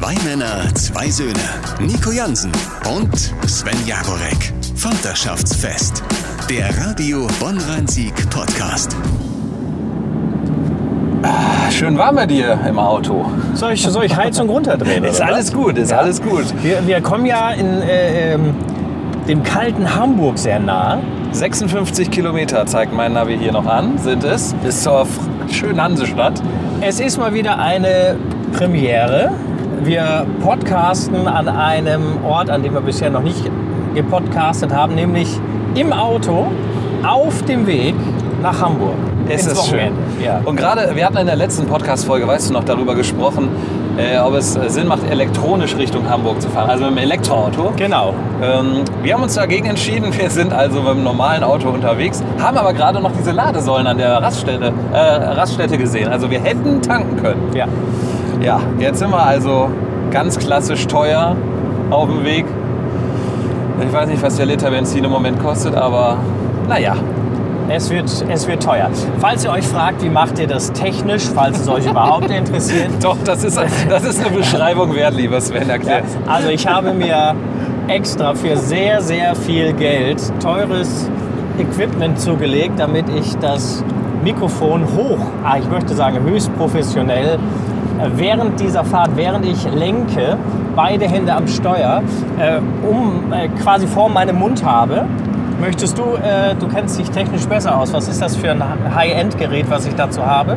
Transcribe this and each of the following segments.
Zwei Männer, zwei Söhne. Nico Jansen und Sven Jagorek. Vaterschaftsfest. Der Radio Bonn-Rhein-Sieg Podcast. Schön warm bei dir im Auto. Soll ich, soll ich Heizung runterdrehen? Ist oder alles was? gut, ist alles gut. Wir, wir kommen ja in äh, ähm, dem kalten Hamburg sehr nah. 56 Kilometer zeigt mein Navi hier noch an, sind es, bis zur schönen Hansestadt. Es ist mal wieder eine Premiere. Wir podcasten an einem Ort, an dem wir bisher noch nicht gepodcastet haben, nämlich im Auto auf dem Weg nach Hamburg. Es ist schön. Wochenende. Ja. Und gerade, wir hatten in der letzten Podcast-Folge, weißt du noch, darüber gesprochen, äh, ob es äh, Sinn macht, elektronisch Richtung Hamburg zu fahren, also mit dem Elektroauto. Genau. Ähm, wir haben uns dagegen entschieden, wir sind also mit dem normalen Auto unterwegs, haben aber gerade noch diese Ladesäulen an der Raststätte, äh, Raststätte gesehen. Also wir hätten tanken können. Ja. Ja, jetzt sind wir also ganz klassisch teuer auf dem Weg. Ich weiß nicht, was der Liter Benzin im Moment kostet, aber naja. Es wird, es wird teuer. Falls ihr euch fragt, wie macht ihr das technisch, falls es euch überhaupt interessiert, Doch, das ist, das ist eine Beschreibung wert, lieber Sven, Ja, erklärt. also ich habe mir extra für sehr, sehr viel Geld teures Equipment zugelegt, damit ich das Mikrofon hoch, ah, ich möchte sagen höchst professionell, während dieser Fahrt, während ich lenke, beide Hände am Steuer, äh, um äh, quasi vor meinem Mund habe. Möchtest du, äh, du kennst dich technisch besser aus, was ist das für ein High-End-Gerät, was ich dazu habe?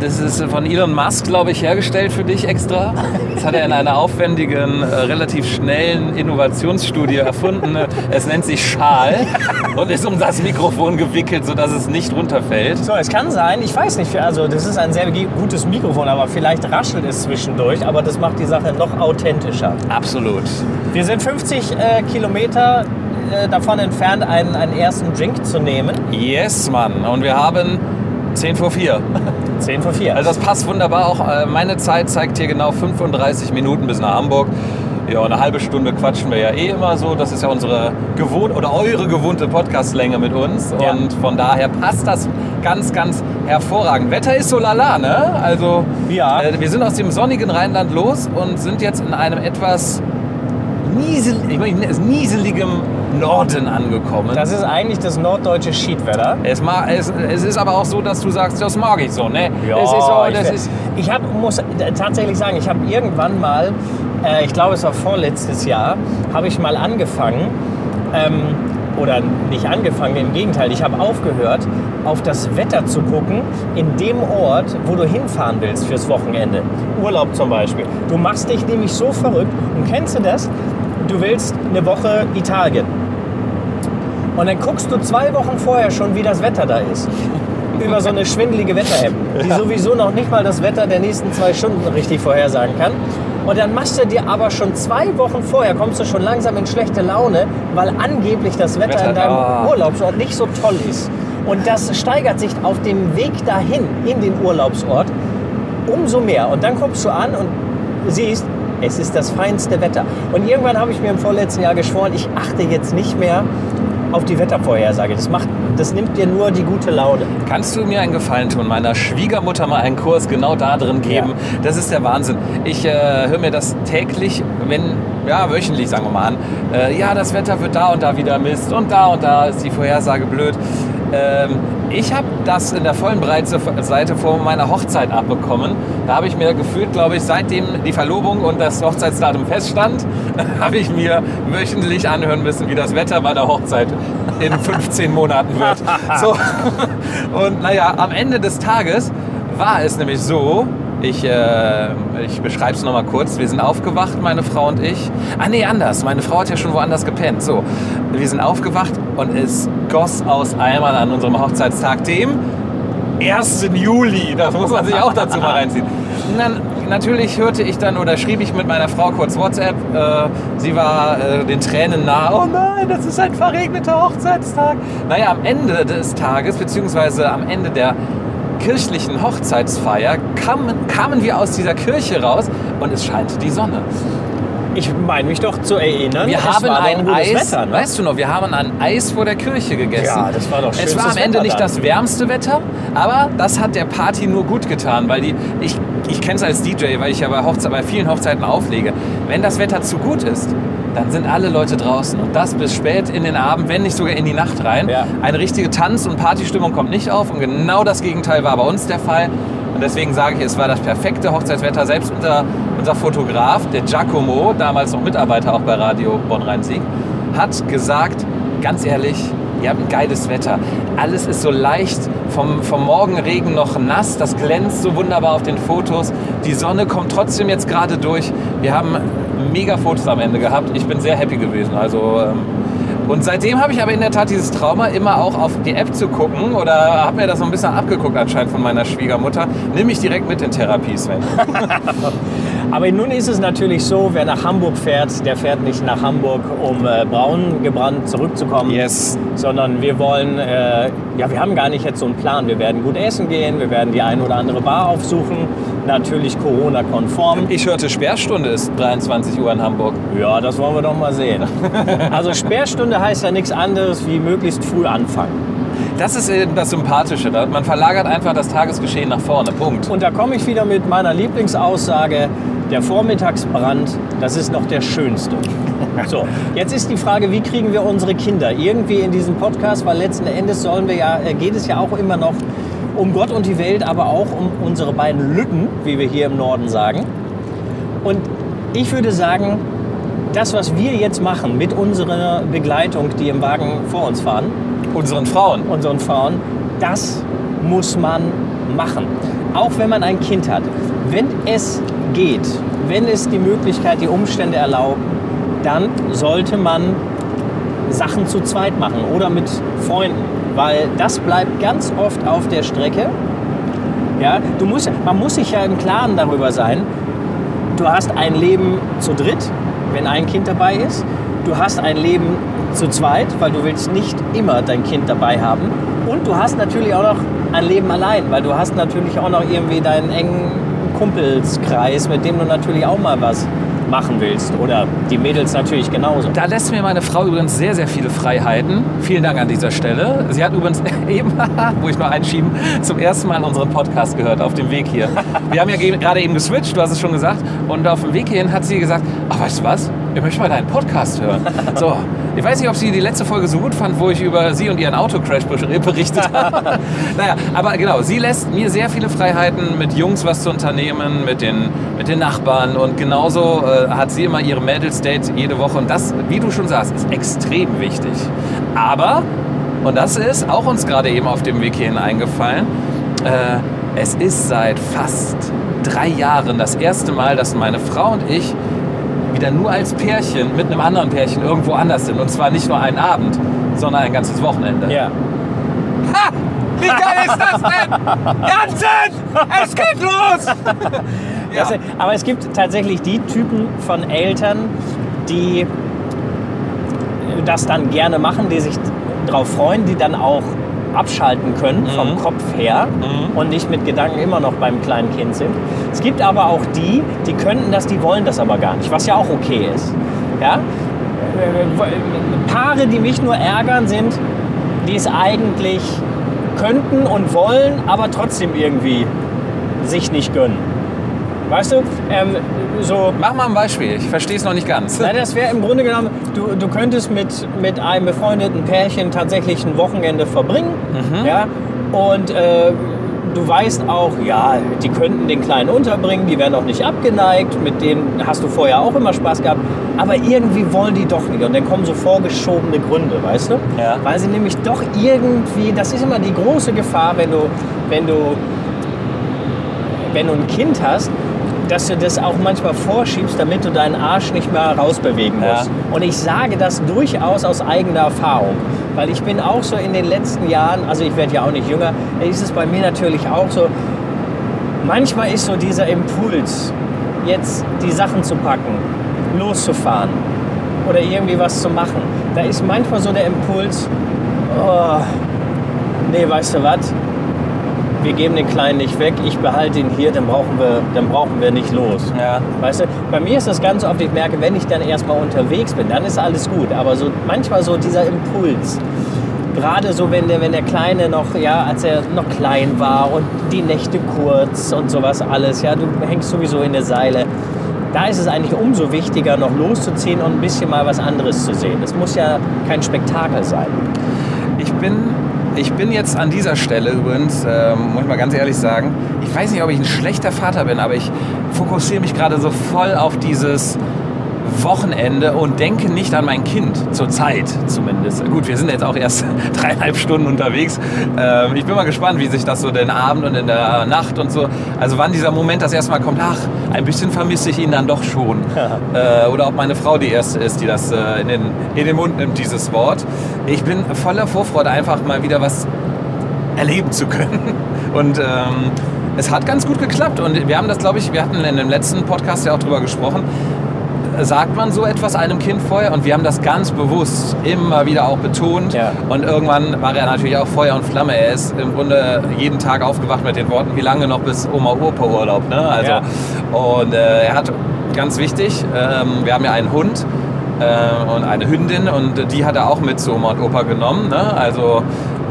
Das ist von Elon Musk, glaube ich, hergestellt für dich extra. Das hat er in einer aufwendigen, äh, relativ schnellen Innovationsstudie erfunden. Es nennt sich Schal und ist um das Mikrofon gewickelt, sodass es nicht runterfällt. So, es kann sein, ich weiß nicht, also das ist ein sehr gutes Mikrofon, aber vielleicht raschelt es zwischendurch, aber das macht die Sache noch authentischer. Absolut. Wir sind 50 äh, Kilometer äh, davon entfernt, einen, einen ersten Drink zu nehmen. Yes, Mann. Und wir haben 10 vor 4. 10 vor 4. Also das passt wunderbar. Auch äh, meine Zeit zeigt hier genau 35 Minuten bis nach Hamburg. Ja, eine halbe Stunde quatschen wir ja eh immer so. Das ist ja unsere gewohnt oder eure gewohnte Podcastlänge mit uns. Ja. Und von daher passt das ganz, ganz hervorragend. Wetter ist so lala, ne? Also Ja. äh, wir sind aus dem sonnigen Rheinland los und sind jetzt in einem etwas niesel, ich meine, nieseligem Norden angekommen. das ist eigentlich das norddeutsche Schiedwetter. es, ma- es, es ist aber auch so, dass du sagst, das mag ich so, ne? es ist so, das ich, ist, ich hab, muss tatsächlich sagen, ich habe irgendwann mal, äh, ich glaube es war vorletztes Jahr, habe ich mal angefangen, ähm, oder nicht angefangen, im Gegenteil, ich habe aufgehört, auf das Wetter zu gucken in dem Ort, wo du hinfahren willst fürs Wochenende. Urlaub zum Beispiel. Du machst dich nämlich so verrückt und kennst du das? Du willst eine Woche Italien. Und dann guckst du zwei Wochen vorher schon, wie das Wetter da ist. Über so eine schwindelige Wetter-App, die sowieso noch nicht mal das Wetter der nächsten zwei Stunden richtig vorhersagen kann. Und dann machst du dir aber schon zwei Wochen vorher, kommst du schon langsam in schlechte Laune, weil angeblich das Wetter, Wetter, in deinem ah. Urlaubsort nicht so toll ist. Und das steigert sich auf dem Weg dahin, in den Urlaubsort, umso mehr. Und dann kommst du an und siehst, es ist das feinste Wetter. Und irgendwann habe ich mir im vorletzten Jahr geschworen, ich achte jetzt nicht mehr auf die Wettervorhersage. Das, macht, das nimmt dir nur die gute Laune. Kannst du mir einen Gefallen tun, meiner Schwiegermutter mal einen Kurs genau da drin geben? Das ist der Wahnsinn. Ich äh, höre mir das täglich, wenn, ja, wöchentlich sagen wir mal an. Äh, ja, das Wetter wird da und da wieder Mist und da und da ist die Vorhersage blöd. Ähm, ich habe das in der vollen Breitseite vor meiner Hochzeit abbekommen. Da habe ich mir gefühlt, glaube ich, seitdem die Verlobung und das Hochzeitsdatum feststand, habe ich mir wöchentlich anhören müssen, wie das Wetter bei der Hochzeit in 15 Monaten wird. So. Und naja, am Ende des Tages war es nämlich so, ich, äh, ich beschreibe es nochmal kurz. Wir sind aufgewacht, meine Frau und ich. Ah nee, anders. Meine Frau hat ja schon woanders gepennt. So, wir sind aufgewacht und es goss aus Eimern an unserem Hochzeitstag, dem 1. Juli. Das muss man sich auch dazu mal reinziehen. Und dann, natürlich hörte ich dann oder schrieb ich mit meiner Frau kurz WhatsApp. Äh, sie war äh, den Tränen nahe. Oh nein, das ist ein verregneter Hochzeitstag. Naja, am Ende des Tages, beziehungsweise am Ende der kirchlichen Hochzeitsfeier kamen, kamen wir aus dieser Kirche raus und es scheinte die Sonne. Ich meine mich doch zu erinnern. Wir es haben ein gutes Eis, Wetter, ne? weißt du noch, wir haben ein Eis vor der Kirche gegessen. Ja, das war doch Es schönstes war am Ende Wetter nicht dann. das wärmste Wetter, aber das hat der Party nur gut getan, weil die, ich, ich kenne es als DJ, weil ich ja bei, Hochze bei vielen Hochzeiten auflege. Wenn das Wetter zu gut ist, dann sind alle Leute draußen und das bis spät in den Abend, wenn nicht sogar in die Nacht rein. Ja. Eine richtige Tanz- und Partystimmung kommt nicht auf und genau das Gegenteil war bei uns der Fall. Und deswegen sage ich, es war das perfekte Hochzeitswetter. Selbst unser, unser Fotograf, der Giacomo, damals noch Mitarbeiter auch bei Radio Bonn-Rhein-Sieg, hat gesagt, ganz ehrlich, ihr habt ein geiles Wetter. Alles ist so leicht, vom, vom Morgenregen noch nass, das glänzt so wunderbar auf den Fotos. Die Sonne kommt trotzdem jetzt gerade durch. Wir haben mega Fotos am Ende gehabt. Ich bin sehr happy gewesen. Also, ähm, und seitdem habe ich aber in der Tat dieses Trauma, immer auch auf die App zu gucken oder habe mir das so ein bisschen abgeguckt anscheinend von meiner Schwiegermutter. Nimm mich direkt mit in Therapie, Sven. Aber nun ist es natürlich so, wer nach Hamburg fährt, der fährt nicht nach Hamburg, um äh, braun gebrannt zurückzukommen. Yes. Sondern wir wollen, äh, ja, wir haben gar nicht jetzt so einen Plan. Wir werden gut essen gehen, wir werden die ein oder andere Bar aufsuchen. Natürlich Corona-konform. Ich hörte, Sperrstunde ist 23 Uhr in Hamburg. Ja, das wollen wir doch mal sehen. Also Sperrstunde heißt ja nichts anderes wie möglichst früh anfangen. Das ist eben das Sympathische. da- Man verlagert einfach das Tagesgeschehen nach vorne. Punkt. Und da komme ich wieder mit meiner Lieblingsaussage, der Vormittagsbrand, das ist noch der schönste. So, jetzt ist die Frage, wie kriegen wir unsere Kinder irgendwie in diesen Podcast, weil letzten Endes sollen wir ja, äh, geht es ja auch immer noch um Gott und die Welt, aber auch um unsere beiden Lütten, wie wir hier im Norden sagen. Und ich würde sagen, das, was wir jetzt machen mit unserer Begleitung, die im Wagen vor uns fahren, Unseren Frauen. unseren Frauen, das muss man machen. Auch wenn man ein Kind hat. Wenn es geht, wenn es die Möglichkeit, die Umstände erlauben, dann sollte man Sachen zu zweit machen oder mit Freunden, weil das bleibt ganz oft auf der Strecke. Ja, du musst, man muss sich ja im Klaren darüber sein, du hast ein Leben zu dritt, wenn ein Kind dabei ist. Du hast ein Leben zu zweit, weil du willst nicht immer dein Kind dabei haben. Und du hast natürlich auch noch ein Leben allein, weil du hast natürlich auch noch irgendwie deinen engen Kumpelskreis, mit dem du natürlich auch mal was machen willst. Oder die Mädels natürlich genauso. Da lässt mir meine Frau übrigens sehr, sehr viele Freiheiten. Vielen Dank an dieser Stelle. Sie hat übrigens eben, wo ich noch einschieben, zum ersten Mal unseren Podcast gehört auf dem Weg hier. Wir haben ja ge- gerade eben geswitcht, du hast es schon gesagt. Und auf dem Weg hierhin hat sie gesagt, ach weißt du was, ich möchte mal deinen Podcast hören. So, ich weiß nicht, ob sie die letzte Folge so gut fand, wo ich über sie und ihren Autocrash ber- berichtet habe. naja, aber genau, sie lässt mir sehr viele Freiheiten, mit Jungs was zu unternehmen, mit den, mit den Nachbarn. Und genauso äh, hat sie immer ihre Mädels-Date jede Woche. Und das, wie du schon sagst, ist extrem wichtig. Aber, und das ist auch uns gerade eben auf dem Weg hierhin eingefallen, äh, es ist seit fast drei Jahren das erste Mal, dass meine Frau und ich wieder nur als Pärchen mit einem anderen Pärchen irgendwo anders sind. Und zwar nicht nur einen Abend, sondern ein ganzes Wochenende. Ja. Ha! Wie geil ist das denn? Jansen! Es geht los! ja. Das, aber es gibt tatsächlich die Typen von Eltern, die das dann gerne machen, die sich darauf freuen, die dann auch abschalten können vom Mhm. Kopf her Mhm. und nicht mit Gedanken immer noch beim kleinen Kind sind. Es gibt aber auch die, die könnten das, die wollen das aber gar nicht, was ja auch okay ist. Ja? Paare, die mich nur ärgern, sind, die es eigentlich könnten und wollen, aber trotzdem irgendwie sich nicht gönnen. Weißt du, ähm, so Mach mal ein Beispiel, ich verstehe es noch nicht ganz. Nein, das wäre im Grunde genommen, du, du könntest mit, mit einem befreundeten Pärchen tatsächlich ein Wochenende verbringen. Ja, und äh, du weißt auch, ja, die könnten den Kleinen unterbringen, die wären auch nicht abgeneigt, mit denen hast du vorher auch immer Spaß gehabt. Aber irgendwie wollen die doch nicht. Und dann kommen so vorgeschobene Gründe, weißt du? Ja. Weil sie nämlich doch irgendwie, das ist immer die große Gefahr, wenn du, wenn du wenn du ein Kind hast, dass du das auch manchmal vorschiebst, damit du deinen Arsch nicht mehr rausbewegen Ja. musst. Und ich sage das durchaus aus eigener Erfahrung, weil ich bin auch so in den letzten Jahren, also ich werde ja auch nicht jünger, ist es bei mir natürlich auch so, manchmal ist so dieser Impuls, jetzt die Sachen zu packen, loszufahren oder irgendwie was zu machen, da ist manchmal so der Impuls, oh, nee, weißt du was, wir geben den Kleinen nicht weg, ich behalte ihn hier, dann brauchen wir, dann brauchen wir nicht los. Ja. Weißt du, bei mir ist das ganz oft, ich merke, wenn ich dann erstmal unterwegs bin, dann ist alles gut. Aber so manchmal so dieser Impuls, gerade so, wenn der, wenn der Kleine noch, ja, als er noch klein war und die Nächte kurz und sowas alles, ja, du hängst sowieso in der Seile. Da ist es eigentlich umso wichtiger, noch loszuziehen und ein bisschen mal was anderes zu sehen. Es muss ja kein Spektakel sein. Ich bin, ich bin jetzt an dieser Stelle übrigens, ähm, muss ich mal ganz ehrlich sagen, ich weiß nicht, ob ich ein schlechter Vater bin, aber ich fokussiere mich gerade so voll auf dieses Wochenende und denke nicht an mein Kind, zur Zeit zumindest. Gut, wir sind jetzt auch erst dreieinhalb Stunden unterwegs. Ähm, ich bin mal gespannt, wie sich das so den Abend und in der Nacht und so, also wann dieser Moment das erste Mal kommt, ach, ein bisschen vermisse ich ihn dann doch schon. Äh, oder ob meine Frau die Erste ist, die das äh, in, den, in den Mund nimmt, dieses Wort. Ich bin voller Vorfreude, einfach mal wieder was erleben zu können. Und ähm, es hat ganz gut geklappt. Und wir haben das, glaube ich, wir hatten in dem letzten Podcast ja auch drüber gesprochen. Sagt man so etwas einem Kind vorher? Und wir haben das ganz bewusst immer wieder auch betont. Ja. Und irgendwann war er natürlich auch Feuer und Flamme. Er ist im Grunde jeden Tag aufgewacht mit den Worten, wie lange noch bis Oma Opa Urlaub. Ne? Also, Ja. Und äh, er hat, ganz wichtig, ähm, wir haben ja einen Hund äh, und eine Hündin und die hat er auch mit zu Oma und Opa genommen. Ne? Also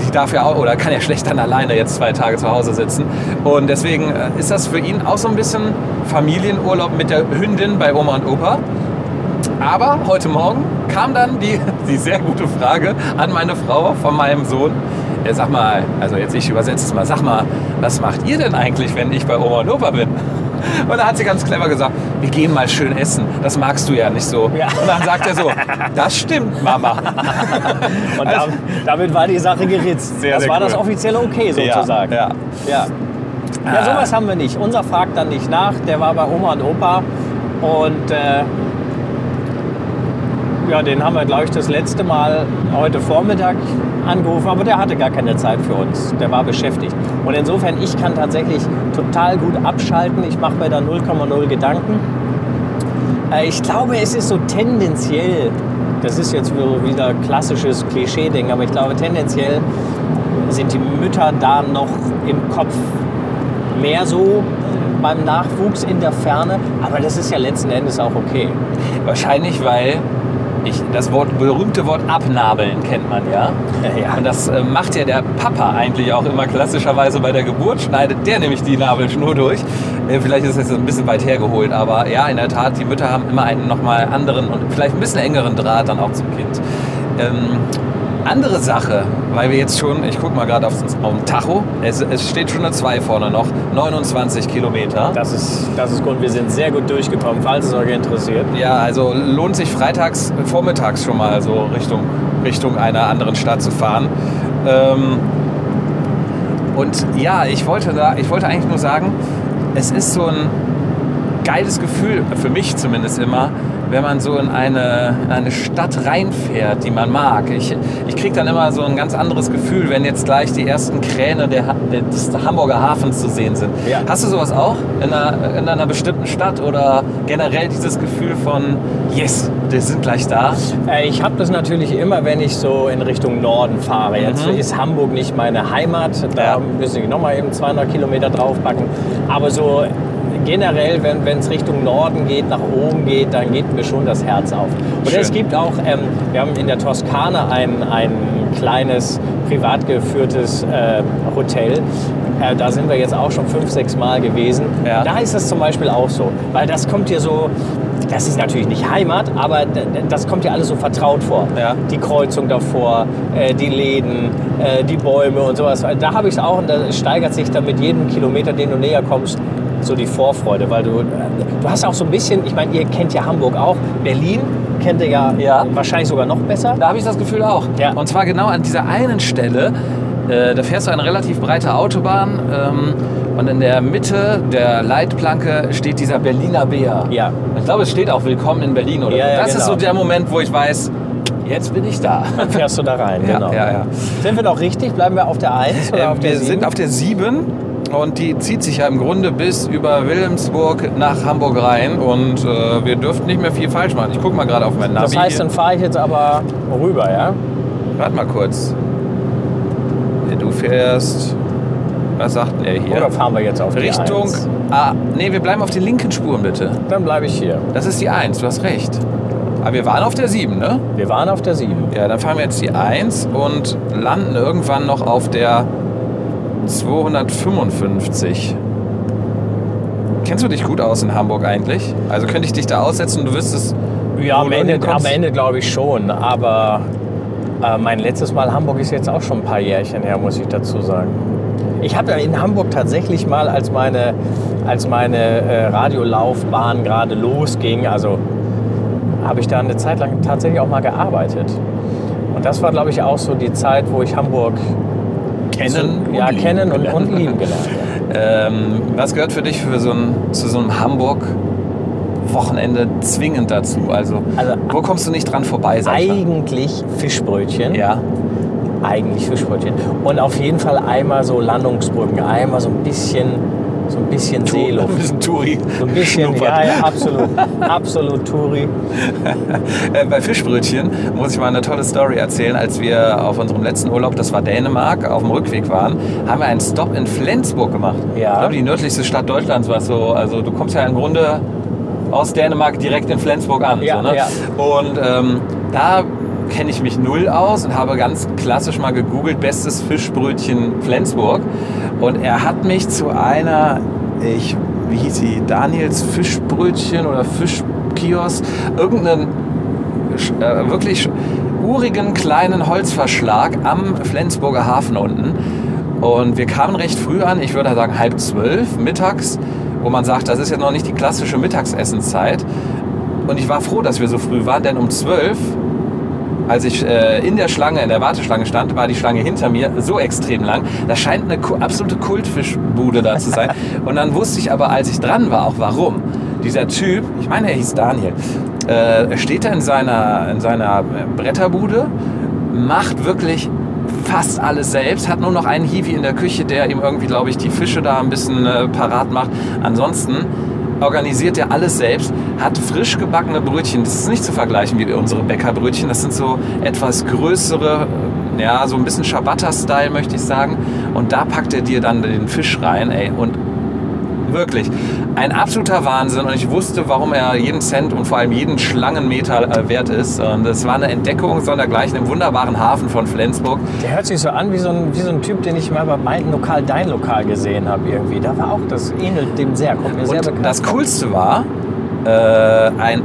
die darf ja auch oder kann ja schlecht dann alleine jetzt zwei Tage zu Hause sitzen. Und deswegen äh, ist das für ihn auch so ein bisschen Familienurlaub mit der Hündin bei Oma und Opa. Aber heute Morgen kam dann die, die sehr gute Frage an meine Frau von meinem Sohn. Ja, sag mal, also jetzt ich übersetze es mal, sag mal, was macht ihr denn eigentlich, wenn ich bei Oma und Opa bin? Und da hat sie ganz clever gesagt, wir gehen mal schön essen. Das magst du ja nicht so. Ja. Und dann sagt er so, das stimmt, Mama. Und da, damit war die Sache geritzt. Sehr, das sehr war das cool. offizielle Okay sozusagen. Ja, ja. Ja. Ja, sowas haben wir nicht. Unser fragt dann nicht nach. Der war bei Oma und Opa. Und äh, ja, den haben wir, glaube ich, das letzte Mal heute Vormittag angerufen. Aber der hatte gar keine Zeit für uns. Der war beschäftigt. Und insofern, ich kann tatsächlich total gut abschalten. Ich mache mir da 0,0 Gedanken. Äh, ich glaube, es ist so tendenziell, das ist jetzt wieder klassisches Klischee-Ding, aber ich glaube, tendenziell sind die Mütter da noch im Kopf mehr so beim Nachwuchs in der Ferne. Aber das ist ja letzten Endes auch okay. Wahrscheinlich, weil ich, das Wort, berühmte Wort abnabeln kennt man ja. Ja. Und das äh, macht ja der Papa eigentlich auch immer klassischerweise bei der Geburt, schneidet der nämlich die Nabelschnur durch. Äh, vielleicht ist das jetzt ein bisschen weit hergeholt, aber ja, in der Tat, die Mütter haben immer einen nochmal anderen und vielleicht ein bisschen engeren Draht dann auch zum Kind. Ähm, andere Sache, weil wir jetzt schon, ich gucke mal gerade aufs auf den Tacho, es, es steht schon eine 2 vorne noch, 29 Kilometer. Das ist, das ist gut. Wir sind sehr gut durchgekommen, falls es euch interessiert. Ja, also lohnt sich freitags, vormittags schon mal so Richtung, Richtung einer anderen Stadt zu fahren. Ähm, und ja, ich wollte, da, ich wollte eigentlich nur sagen, es ist so ein geiles Gefühl, für mich zumindest immer, wenn man so in eine, in eine Stadt reinfährt, die man mag. Ich, ich kriege dann immer so ein ganz anderes Gefühl, wenn jetzt gleich die ersten Kräne der, des Hamburger Hafens zu sehen sind. Ja. Hast du sowas auch in einer, in einer bestimmten Stadt oder generell dieses Gefühl von, yes, wir sind gleich da? Äh, Ich habe das natürlich immer, wenn ich so in Richtung Norden fahre. Jetzt Mhm. ist Hamburg nicht meine Heimat, da Ja. müssen ich nochmal eben 200 Kilometer draufpacken. Aber so generell, wenn es Richtung Norden geht, nach oben geht, dann geht mir schon das Herz auf. Und Schön. es gibt auch, ähm, wir haben in der Toskana ein, ein kleines privat geführtes äh, Hotel. Äh, da sind wir jetzt auch schon fünf, sechs Mal gewesen. Ja. Da ist es zum Beispiel auch so, weil das kommt dir so, das ist natürlich nicht Heimat, aber das kommt dir alles so vertraut vor. Ja. Die Kreuzung davor, äh, die Läden, äh, die Bäume und sowas. Da habe ich es auch und da steigert sich dann mit jedem Kilometer, den du näher kommst, so die Vorfreude, weil du, äh, du hast auch so ein bisschen, ich meine, ihr kennt ja Hamburg auch, Berlin kennt ihr ja, Ja. wahrscheinlich sogar noch besser. Da habe ich das Gefühl auch. Ja. Und zwar genau an dieser einen Stelle, äh, da fährst du eine relativ breite Autobahn ähm, und in der Mitte der Leitplanke steht dieser Berliner Bär. Ja. Ich glaube, es steht auch Willkommen in Berlin oder Ja, ja, Das ist genau. so der Moment, wo ich weiß, jetzt bin ich da. Dann fährst du da rein, Ja, genau. ja, ja. Sind wir noch richtig? Bleiben wir auf der 1 oder Ähm, auf der wir 7? sind auf der 7 und die zieht sich ja im Grunde bis über Wilhelmsburg nach Hamburg rein und äh, wir dürften nicht mehr viel falsch machen. Ich gucke mal gerade auf mein Navi. das heißt, dann fahre ich jetzt aber rüber, ja? Warte mal kurz. Du fährst Was sagt er hier? Oder fahren wir jetzt auf die Richtung. 1? Ah, nee, wir bleiben auf den linken Spuren bitte. Dann bleibe ich hier. Das ist die 1, du hast recht. Aber wir waren auf der 7, ne? Wir waren auf der 7. Ja, dann fahren wir jetzt die 1 und landen irgendwann noch auf der 255. Kennst du dich gut aus in Hamburg eigentlich? Also könnte ich dich da aussetzen und du wüsstest, Ja, am Ende, am? Ende glaube ich schon. Aber äh, mein letztes Mal Hamburg ist jetzt auch schon ein paar Jährchen her, muss ich dazu sagen. Ich habe in Hamburg tatsächlich mal, als meine, als meine äh, Radiolaufbahn gerade losging, also habe ich da eine Zeit lang tatsächlich auch mal gearbeitet. Und das war, glaube ich, auch so die Zeit, wo ich Hamburg Kennen ja, lieben kennen und, und lieben gelernt. Ähm, was gehört für dich für so ein, zu so einem Hamburg-Wochenende zwingend dazu? Also, Also, wo kommst du nicht dran vorbei? Eigentlich Fischbrötchen. Ja, Eigentlich Fischbrötchen. Und auf jeden Fall einmal so Landungsbrücken, einmal so ein bisschen, so ein bisschen ein Seeluft. bisschen Touri. So ein bisschen, ja, ja, absolut. absolut Touri. Äh, bei Fischbrötchen muss ich mal eine tolle Story erzählen. Als wir auf unserem letzten Urlaub, das war Dänemark, auf dem Rückweg waren, haben wir einen Stop in Flensburg gemacht. Ja. Ich glaube, die nördlichste Stadt Deutschlands war so. Also du kommst ja im Grunde aus Dänemark direkt in Flensburg an. Ja, so, ne? ja. Und ähm, da kenne ich mich null aus und habe ganz klassisch mal gegoogelt, bestes Fischbrötchen Flensburg. Und er hat mich zu einer, ich, wie hieß sie, Daniels Fischbrötchen oder Fischkiosk, irgendeinen äh, wirklich urigen kleinen Holzverschlag am Flensburger Hafen unten. Und wir kamen recht früh an, ich würde sagen halb zwölf mittags, wo man sagt, das ist ja noch nicht die klassische Mittagsessenszeit. Und ich war froh, dass wir so früh waren, denn um zwölf, als ich äh, in der Schlange, in der Warteschlange stand, war die Schlange hinter mir so extrem lang. Das scheint eine absolute Kultfischbude da zu sein. Und dann wusste ich aber, als ich dran war, auch warum. Dieser Typ, ich meine, er hieß Daniel, äh, steht da in seiner, in seiner Bretterbude, macht wirklich fast alles selbst, hat nur noch einen Hiwi in der Küche, der ihm irgendwie, glaube ich, die Fische da ein bisschen äh, parat macht. Ansonsten organisiert er alles selbst, hat frisch gebackene Brötchen. Das ist nicht zu vergleichen wie unsere Bäckerbrötchen. Das sind so etwas größere, ja, so ein bisschen Ciabatta-Style, möchte ich sagen. Und da packt er dir dann den Fisch rein, ey. Und wirklich ein absoluter Wahnsinn. Und ich wusste, warum er jeden Cent und vor allem jeden Schlangenmeter äh, wert ist. Und es war eine Entdeckung sondergleichen im wunderbaren Hafen von Flensburg. Der hört sich so an wie so ein, wie so ein Typ, den ich mal bei meinem Lokal, dein Lokal gesehen habe irgendwie. Da war auch, das ähnelt dem sehr, kommt mir sehr Und bekannt das. Coolste war, äh, ein,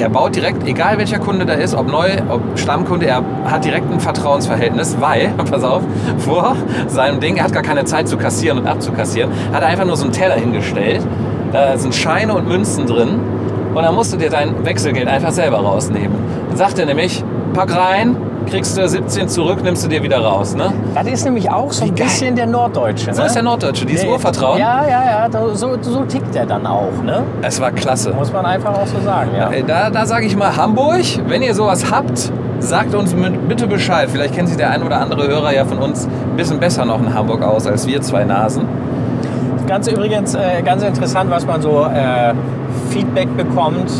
er baut direkt, egal welcher Kunde da ist, ob neu, ob Stammkunde, er hat direkt ein Vertrauensverhältnis, weil, pass auf, vor seinem Ding, er hat gar keine Zeit zu kassieren und abzukassieren, hat er einfach nur so einen Teller hingestellt, da sind Scheine und Münzen drin und dann musst du dir dein Wechselgeld einfach selber rausnehmen. Dann sagt er nämlich, pack rein, kriegst du 17 zurück, nimmst du dir wieder raus. Ne? Das ist nämlich auch so ein bisschen der Norddeutsche. So ne? ist der Norddeutsche, dieses Der- Urvertrauen. Ja, ja, ja, so, so tickt der dann auch, ne? Es war klasse. Muss man einfach auch so sagen, ja. Da, da sage ich mal Hamburg, wenn ihr sowas habt, sagt uns mit, bitte Bescheid. Vielleicht kennt sich der ein oder andere Hörer ja von uns ein bisschen besser noch in Hamburg aus als wir zwei Nasen. Ganz übrigens, äh, ganz interessant, was man so äh, Feedback bekommt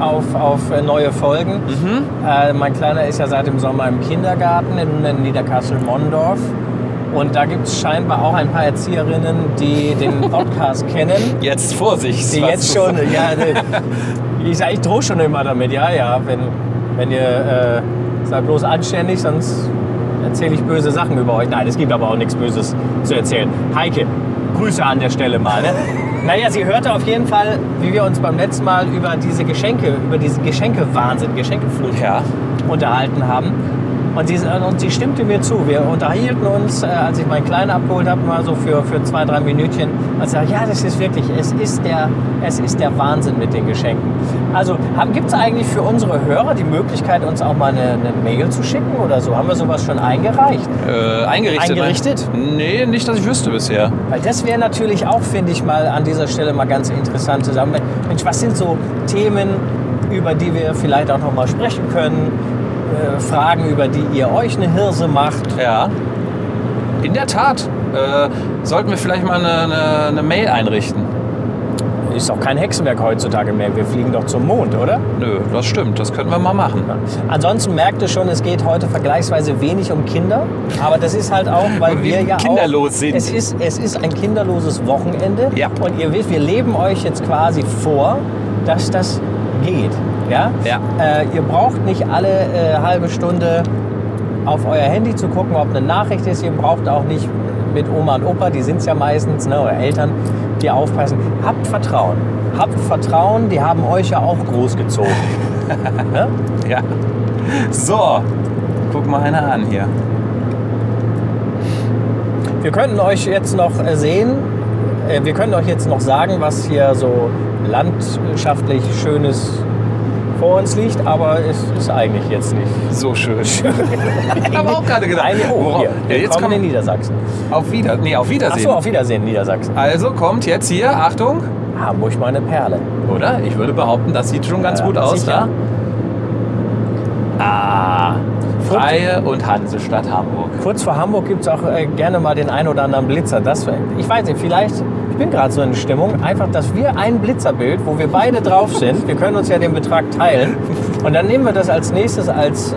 auf, auf äh, neue Folgen. Äh, mein Kleiner ist ja seit dem Sommer im Kindergarten in, Niederkassel-Mondorf. Und da gibt es scheinbar auch ein paar Erzieherinnen, die den Podcast kennen. Jetzt Vorsicht. Die jetzt schon, ja, ne, ich, ich drohe schon immer damit, ja, ja, wenn, wenn ihr, äh, seid bloß anständig, sonst erzähle ich böse Sachen über euch. Nein, es gibt aber auch nichts Böses zu erzählen. Heike, Grüße an der Stelle mal. Ne? Naja, sie hörte auf jeden Fall, wie wir uns beim letzten Mal über diese Geschenke, über diesen Geschenke-Wahnsinn, Geschenkeflut Ja. unterhalten haben. Und sie, und sie stimmte mir zu. Wir unterhielten uns, äh, als ich meinen Kleinen abgeholt habe, mal so für, für zwei, drei Minütchen. Und sie sagte, ja, das ist wirklich, es ist der, es ist der Wahnsinn mit den Geschenken. Also gibt es eigentlich für unsere Hörer die Möglichkeit, uns auch mal eine, eine Mail zu schicken oder so? Haben wir sowas schon eingereicht? Äh, eingerichtet. Eingerichtet? Nee, nicht, dass ich wüsste bisher. Weil das wäre natürlich auch, finde ich mal, an dieser Stelle mal ganz interessant zu sagen. Mensch, was sind so Themen, über die wir vielleicht auch noch mal sprechen können? Äh, Fragen, über die ihr euch eine Hirse macht. Ja. In der Tat. Äh, sollten wir vielleicht mal eine, eine, eine Mail einrichten. ist doch kein Hexenwerk heutzutage mehr. Wir fliegen doch zum Mond, oder? Nö, das stimmt. Das könnten wir mal machen. Ansonsten merkt ihr schon, es geht heute vergleichsweise wenig um Kinder. Aber das ist halt auch, weil Weil wir wir ja kinderlos auch, sind. Es ist, es ist ein kinderloses Wochenende. Ja. Und ihr wisst, wir leben euch jetzt quasi vor, dass das geht. Ja? Ja. Äh, ihr braucht nicht alle äh, halbe Stunde auf euer Handy zu gucken, ob eine Nachricht ist. Ihr braucht auch nicht mit Oma und Opa, die sind es ja meistens, ne, oder Eltern, die aufpassen. Habt Vertrauen. Habt Vertrauen, die haben euch ja auch großgezogen. ne? Ja. So, guck mal einer an hier. Wir könnten euch jetzt noch äh, sehen, äh, wir können euch jetzt noch sagen, was hier so landschaftlich Schönes vor uns liegt, aber es ist eigentlich jetzt nicht. So schön. ich habe auch gerade gedacht. Eine worauf- hier. Ja, jetzt kommen kommt in Niedersachsen. auf wieder, nee, auf Wiedersehen. Achso, auf Wiedersehen, Niedersachsen. Also kommt jetzt hier, Achtung, Hamburg meine Perle. oder? Ich würde behaupten, das sieht schon ganz Ja, gut aus, da. Ah, Freie und Hansestadt Hamburg. Kurz vor Hamburg gibt es auch äh, gerne mal den ein oder anderen Blitzer. Das, ich weiß nicht, vielleicht, ich bin gerade so in Stimmung, einfach, dass wir ein Blitzerbild, wo wir beide drauf sind, wir können uns ja den Betrag teilen und dann nehmen wir das als nächstes als,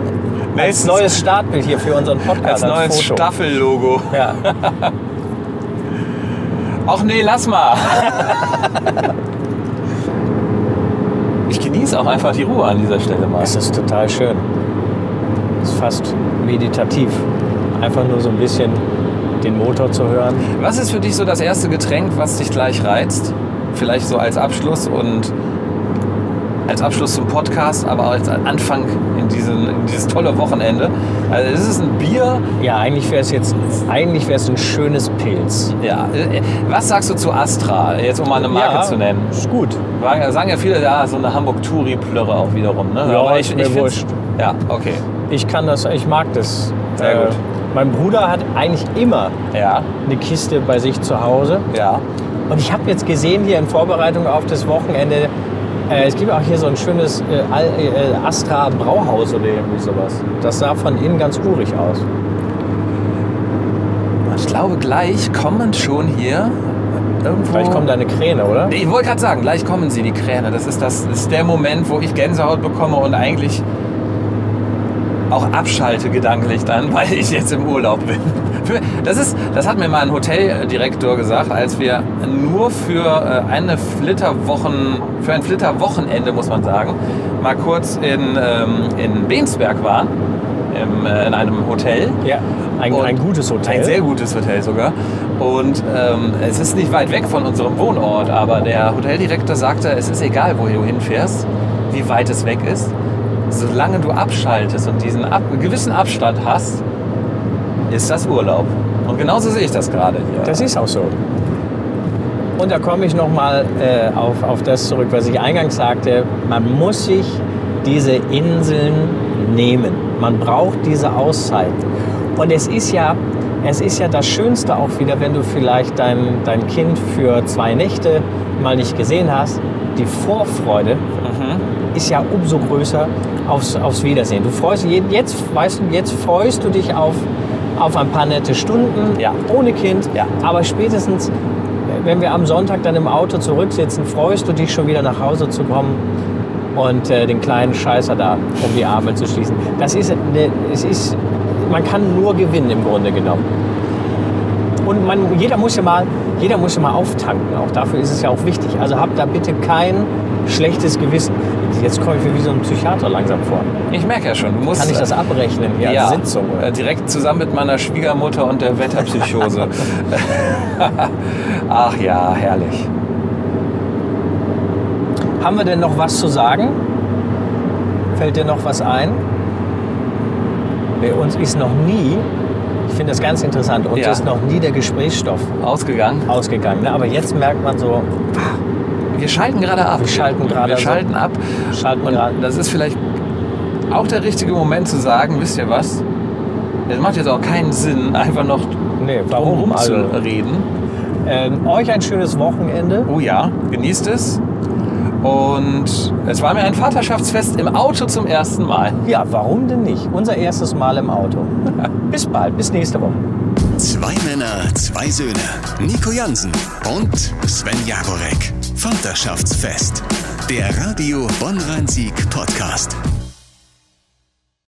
als neues Startbild hier für unseren Podcast. Als neues Foto. Staffellogo. Ja. Ach nee, lass mal. Ich genieße auch einfach die Ruhe an dieser Stelle mal. Es ist total schön. Es ist fast meditativ. Einfach nur so ein bisschen den Motor zu hören. Was ist für dich so das erste Getränk, was dich gleich reizt? Vielleicht so als Abschluss und als Abschluss zum Podcast, aber als Anfang in, diesen, in dieses tolle Wochenende. Also es ist ein Bier. Ja, eigentlich wäre es jetzt, eigentlich wäre es ein schönes Pilz. Ja. äh, Was sagst du zu Astra? Jetzt um mal eine Marke ja, zu nennen. Ist gut. Sagen sagen ja viele, ja, so eine Hamburg-Touri-Plörre auch wiederum. Ne? Ja, ist mir find's- wurscht. Ja, okay. Ich kann das, ich mag das. Äh, Sehr gut. Mein Bruder hat eigentlich immer Ja, eine Kiste bei sich zu Hause. ja. Und ich habe jetzt gesehen hier in Vorbereitung auf das Wochenende, äh, es gibt auch hier so ein schönes äh, äh, Astra Brauhaus oder irgendwie sowas. Das sah von innen ganz urig aus. Ich glaube, gleich kommen schon hier irgendwo. Vielleicht kommt da eine Kräne, oder? Ich wollte gerade sagen, gleich kommen sie, die Kräne. Das ist, das ist der Moment, wo ich Gänsehaut bekomme und eigentlich auch abschalte gedanklich dann, weil ich jetzt im Urlaub bin. Das, ist, das hat mir mal ein Hoteldirektor gesagt, als wir nur für äh, eine Flitterwochen, für ein Flitterwochenende, muss man sagen, mal kurz in, ähm, in Bensberg waren, im, äh, in einem Hotel. Ja, ein, ein gutes Hotel. Ein sehr gutes Hotel sogar. Und ähm, es ist nicht weit weg von unserem Wohnort, aber der Hoteldirektor sagte, es ist egal, wo du hinfährst, wie weit es weg ist. Solange du abschaltest und diesen Ab gewissen Abstand hast, ist das Urlaub. Und genauso sehe ich das gerade hier. Das ist auch so. Und da komme ich nochmal äh, auf, auf das zurück, was ich eingangs sagte. Man muss sich diese Inseln nehmen. Man braucht diese Auszeiten. Und es ist ja, es ist ja das Schönste auch wieder, wenn du vielleicht dein, dein Kind für zwei Nächte mal nicht gesehen hast. Die Vorfreude. Ist ja umso größer aufs, aufs Wiedersehen. Du freust dich, jetzt, weißt du, jetzt freust du dich auf, auf ein paar nette Stunden Ja. ohne Kind. Ja. Aber spätestens, wenn wir am Sonntag dann im Auto zurücksitzen, freust du dich schon wieder nach Hause zu kommen und äh, den kleinen Scheißer da um die Arme zu schließen. Das ist, eine, es ist, man kann nur gewinnen im Grunde genommen. Und man, jeder, muss ja mal, jeder muss ja mal auftanken. Auch dafür ist es ja auch wichtig. Also habt da bitte kein schlechtes Gewissen. Jetzt komme ich mir wie so ein Psychiater langsam vor. Ich merke ja schon, du musst. Kann ich das abrechnen hier ja, Sitzung? Oder? äh, direkt zusammen mit meiner Schwiegermutter und der Wetterpsychose. Ach ja, herrlich. Haben wir denn noch was zu sagen? Fällt dir noch was ein? Bei uns ist noch nie, ich finde das ganz interessant, uns Ja. ist noch nie der Gesprächsstoff Ausgegangen. ausgegangen. Ne? Aber jetzt merkt man so, Wir schalten gerade ab. Wir schalten gerade Wir schalten ab. schalten Und gerade. das ist vielleicht auch der richtige Moment zu sagen, wisst ihr was? Es macht jetzt auch keinen Sinn, einfach noch Nee, drum warum? Also, rumzureden. ähm, euch ein schönes Wochenende. Oh ja, genießt es. Und es war mir ein Vaterschaftsfest im Auto zum ersten Mal. Ja, warum denn nicht? Unser erstes Mal im Auto. bis bald, bis nächste Woche. Zwei Männer, zwei Söhne. Nico Jansen und Sven Jagorek. Vaterschaftsfest. Der Radio Bonn-Rhein-Sieg Podcast.